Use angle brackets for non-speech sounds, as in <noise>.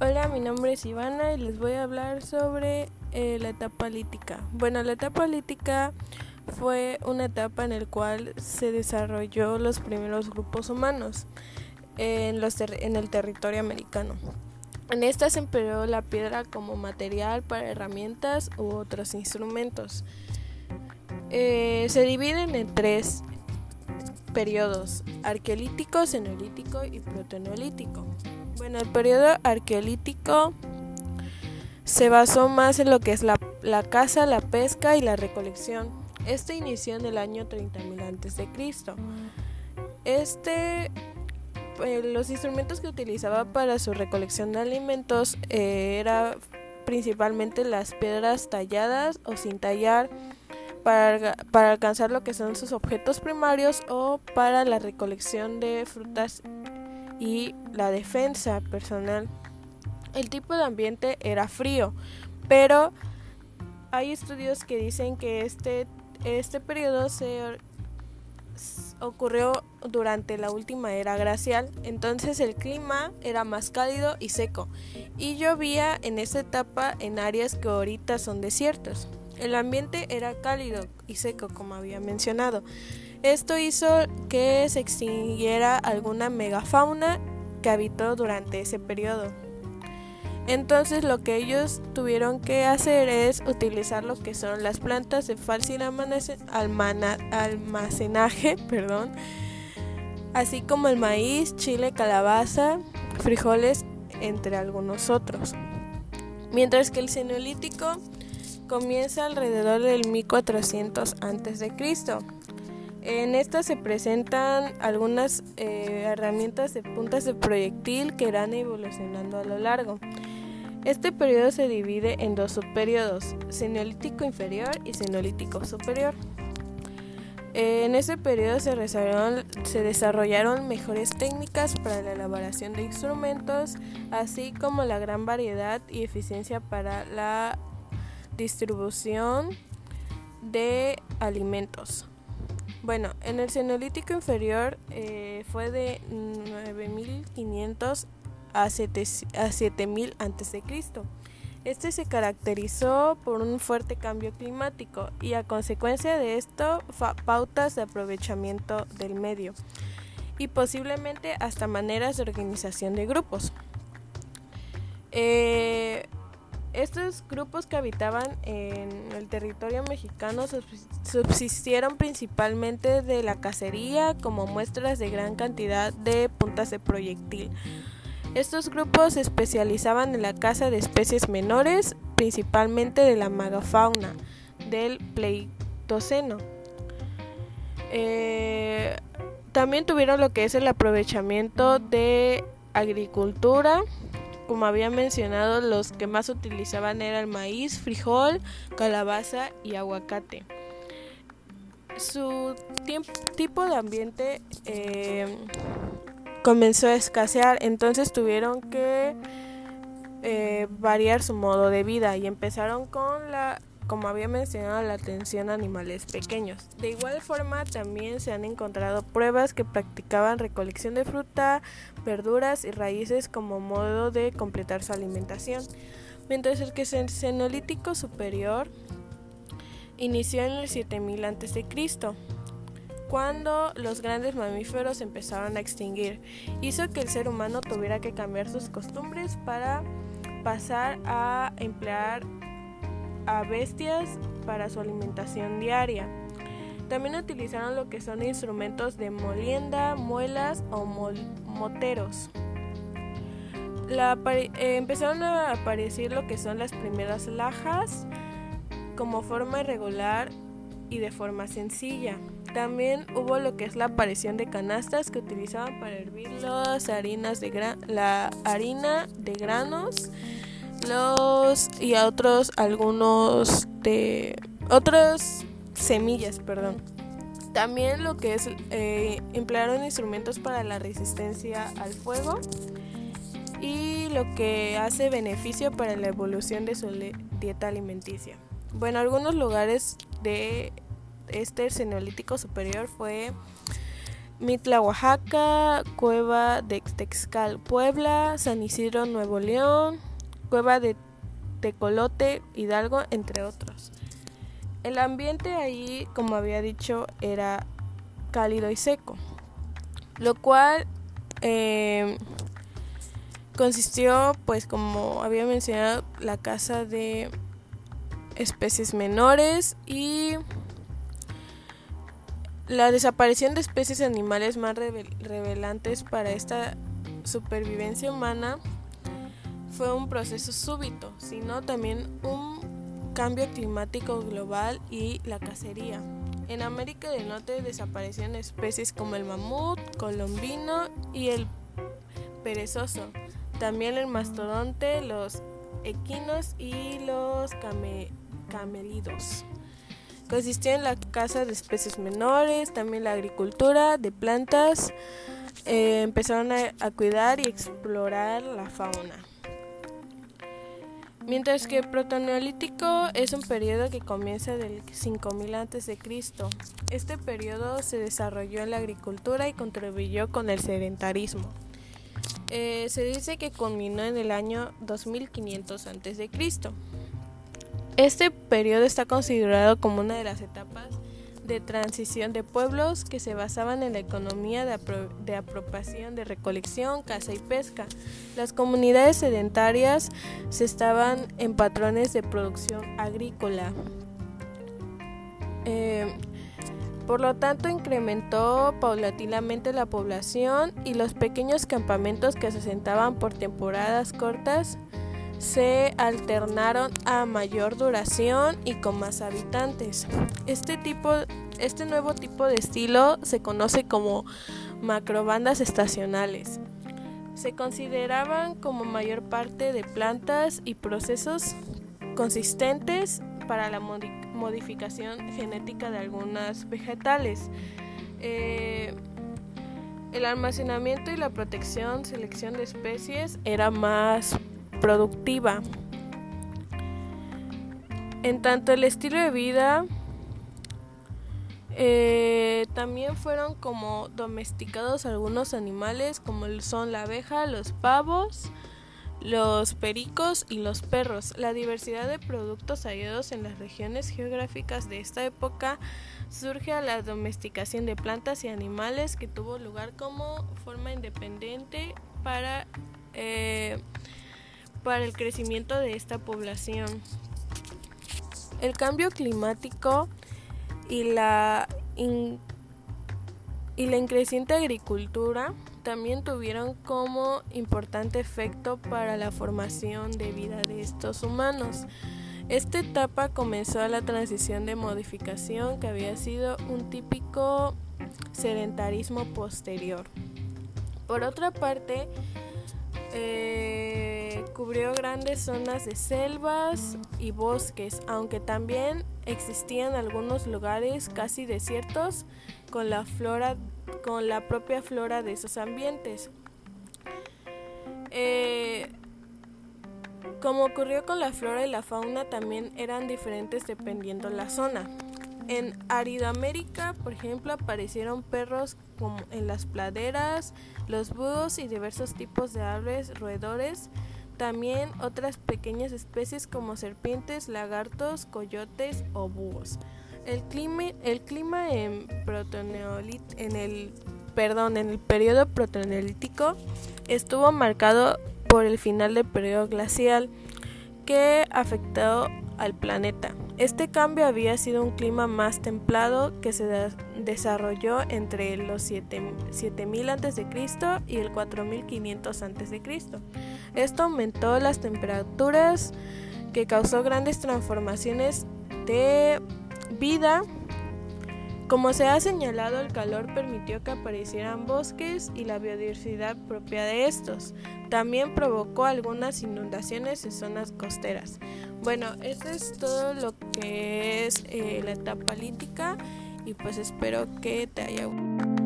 Hola, mi nombre es Ivana y les voy a hablar sobre eh, la etapa lítica. Bueno, la etapa lítica fue una etapa en la cual se desarrolló los primeros grupos humanos en, el territorio americano. En esta se empleó la piedra como material para herramientas u otros instrumentos. Eh, se dividen en tres periodos, arqueolítico, cenolítico y protoneolítico. Bueno, el periodo arqueolítico se basó más en lo que es la, la caza, la pesca y la recolección. Este inició en el año 30.000 a.C. Este, eh, los instrumentos que utilizaba para su recolección de alimentos eh, era principalmente las piedras talladas o sin tallar para, para alcanzar lo que son sus objetos primarios o para la recolección de frutas y la defensa personal. El tipo de ambiente era frío, pero hay estudios que dicen que este, este periodo se ocurrió durante la última era glacial, entonces el clima era más cálido y seco, y llovía en esa etapa en áreas que ahorita son desiertos. El ambiente era cálido y seco, como había mencionado. Esto hizo que se extinguiera alguna megafauna que habitó durante ese periodo. Entonces lo que ellos tuvieron que hacer es utilizar lo que son las plantas de fácil almacenaje, <laughs> perdón, así como el maíz, chile, calabaza, frijoles, entre algunos otros. Mientras que el cenolítico comienza alrededor del 1400 a.C. En esta se presentan algunas eh, herramientas de puntas de proyectil que irán evolucionando a lo largo. Este periodo se divide en dos subperiodos, cenolítico inferior y cenolítico superior. En ese periodo se desarrollaron, mejores técnicas para la elaboración de instrumentos, así como la gran variedad y eficiencia para la distribución de alimentos. Bueno, en el Cenolítico inferior eh, fue de 9500 a, 7000 a.C. Este se caracterizó por un fuerte cambio climático y a consecuencia de esto pautas de aprovechamiento del medio y posiblemente hasta maneras de organización de grupos. Eh, estos grupos que habitaban en el territorio mexicano subsistieron principalmente de la cacería como muestras de gran cantidad de puntas de proyectil. Estos grupos se especializaban en la caza de especies menores, principalmente de la magafauna del Pleistoceno. Eh, también tuvieron lo que es el aprovechamiento de agricultura, como había mencionado, los que más utilizaban eran maíz, frijol, calabaza y aguacate. Su tipo de ambiente eh, comenzó a escasear, entonces tuvieron que eh, variar su modo de vida y empezaron con la como había mencionado, la atención a animales pequeños. De igual forma, también se han encontrado pruebas que practicaban recolección de fruta, verduras y raíces como modo de completar su alimentación. Mientras el que es el cenolítico superior inició en el 7000 a.C., cuando los grandes mamíferos empezaron a extinguir. Hizo que el ser humano tuviera que cambiar sus costumbres para pasar a emplear a bestias para su alimentación diaria. También utilizaron lo que son instrumentos de molienda, muelas o moteros. Eh, empezaron a aparecer lo que son las primeras lajas como forma irregular y de forma sencilla. También hubo lo que es la aparición de canastas que utilizaban para hervir las harinas de la harina de granos los y a otros algunos de otras semillas, perdón. También lo que es eh, emplearon instrumentos para la resistencia al fuego y lo que hace beneficio para la evolución de su dieta alimenticia. Bueno, algunos lugares de este cenolítico superior fue Mitla, Oaxaca, Cueva de Texcal, Puebla, San Isidro, Nuevo León, Cueva de Tecolote, Hidalgo, entre otros. El ambiente ahí, como había dicho, era cálido y seco, lo cual eh, consistió, pues como había mencionado, la caza de especies menores y la desaparición de especies animales más revelantes para esta supervivencia humana fue un proceso súbito, sino también un cambio climático global y la cacería. En América del Norte desaparecieron especies como el mamut, colombino y el perezoso. También el mastodonte, los equinos y los camelidos. Consistió en la caza de especies menores, también la agricultura de plantas. Eh, empezaron a cuidar y explorar la fauna. Mientras que el protoneolítico es un periodo que comienza del 5000 a.C. Este periodo se desarrolló en la agricultura y contribuyó con el sedentarismo. Eh, se dice que culminó en el año 2500 a.C. Este periodo está considerado como una de las etapas de transición de pueblos que se basaban en la economía de, apropiación, de recolección, caza y pesca. Las comunidades sedentarias se estaban en patrones de producción agrícola. Eh, por lo tanto, incrementó paulatinamente la población y los pequeños campamentos que se asentaban por temporadas cortas se alternaron a mayor duración y con más habitantes. Este, tipo, este nuevo tipo de estilo se conoce como macrobandas estacionales. Se consideraban como mayor parte de plantas y procesos consistentes para la modificación genética de algunas vegetales. Eh, el almacenamiento y la protección, selección de especies era más productiva. En tanto el estilo de vida eh, también fueron como domesticados algunos animales como son la abeja, los pavos, los pericos y los perros. La diversidad de productos hallados en las regiones geográficas de esta época surge a la domesticación de plantas y animales que tuvo lugar como forma independiente para eh, para el crecimiento de esta población. El cambio climático y la, y la increciente agricultura también tuvieron como importante efecto para la formación de vida de estos humanos. Esta etapa comenzó a la transición de modificación que había sido un típico sedentarismo posterior. Por otra parte, eh, cubrió grandes zonas de selvas y bosques, aunque también existían algunos lugares casi desiertos con la flora, con la propia flora de esos ambientes. Eh, como ocurrió con la flora y la fauna, también eran diferentes dependiendo la zona. En Aridoamérica, por ejemplo, aparecieron perros como en las praderas, los búhos y diversos tipos de aves roedores. También otras pequeñas especies como serpientes, lagartos, coyotes o búhos. El clima, el clima en, en el perdón, en el periodo protoneolítico estuvo marcado por el final del periodo glacial que afectó al planeta. Este cambio había sido un clima más templado que se desarrolló entre los 7000 a.C. y el 4500 a.C. Esto aumentó las temperaturas que causó grandes transformaciones de vida. Como se ha señalado, el calor permitió que aparecieran bosques y la biodiversidad propia de estos. También provocó algunas inundaciones en zonas costeras. Bueno, eso es todo lo que es eh, la etapa lítica y pues espero que te haya gustado.